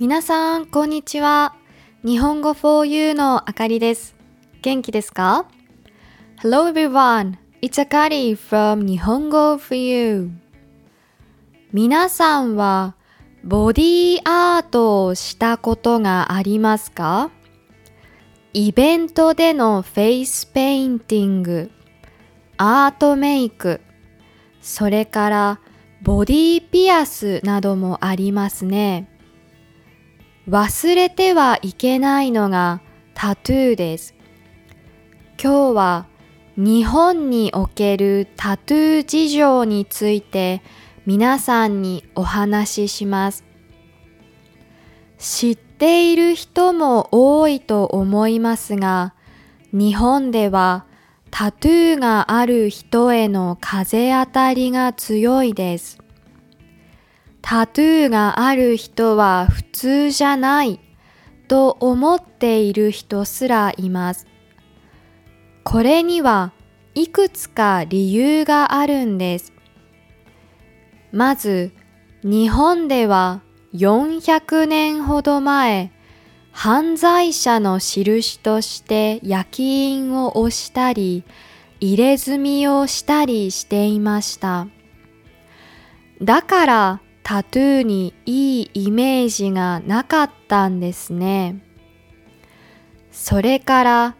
皆さん、こんにちは。日本語 4U のあかりです。元気ですか ?Hello everyone, it's Akari from 日本語 4U。皆さんはボディーアートをしたことがありますか？イベントでのフェイスペインティング、アートメイク、それからボディピアスなどもありますね。忘れてはいけないのがタトゥーです。今日は日本におけるタトゥー事情について皆さんにお話しします。知っている人も多いと思いますが、日本ではタトゥーがある人への風当たりが強いです。タトゥーがある人は普通じゃないと思っている人すらいます。これにはいくつか理由があるんです。まず、日本では400年ほど前、犯罪者の印として焼き印を押したり、入れ墨をしたりしていました。だからタトゥーにいいイメージがなかったんですね。それから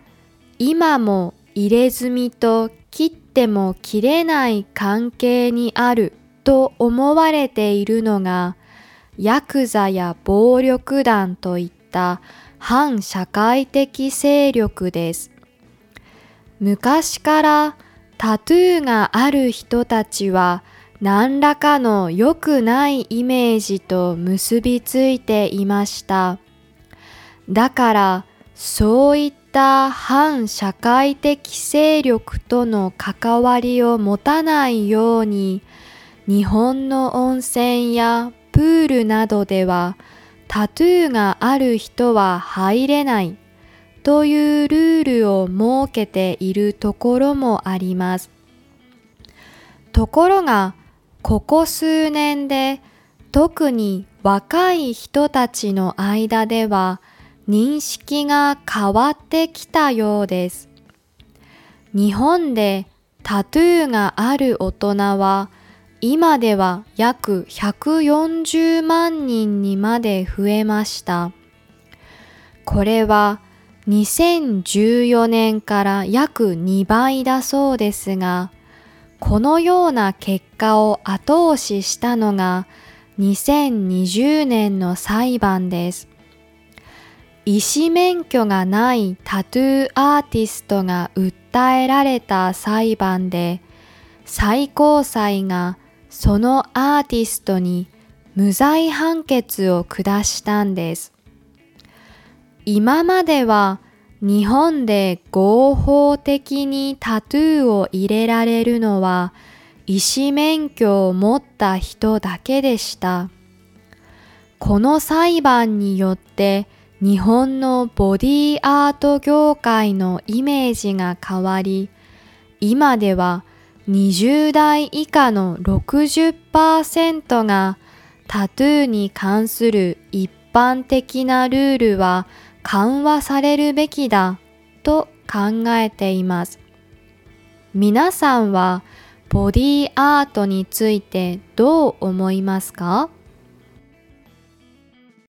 今も入れ墨と切っても切れない関係にあると思われているのがヤクザや暴力団といった反社会的勢力です。昔からタトゥーがある人たちは何らかの良くないイメージと結びついていました。だからそういった反社会的勢力との関わりを持たないように日本の温泉やプールなどではタトゥーがある人は入れないというルールを設けているところもあります。ところがここ数年で特に若い人たちの間では認識が変わってきたようです。日本でタトゥーがある大人は今では約140万人にまで増えました。これは2014年から約2倍だそうですが、このような結果を後押ししたのが2020年の裁判です。医師免許がないタトゥーアーティストが訴えられた裁判で最高裁がそのアーティストに無罪判決を下したんです。今までは日本で合法的にタトゥーを入れられるのは医師免許を持った人だけでした。この裁判によって日本のボディアート業界のイメージが変わり、今では20代以下の60%がタトゥーに関する一般的なルールは緩和されるべきだと考えています。皆さんはボディアートについてどう思いますか？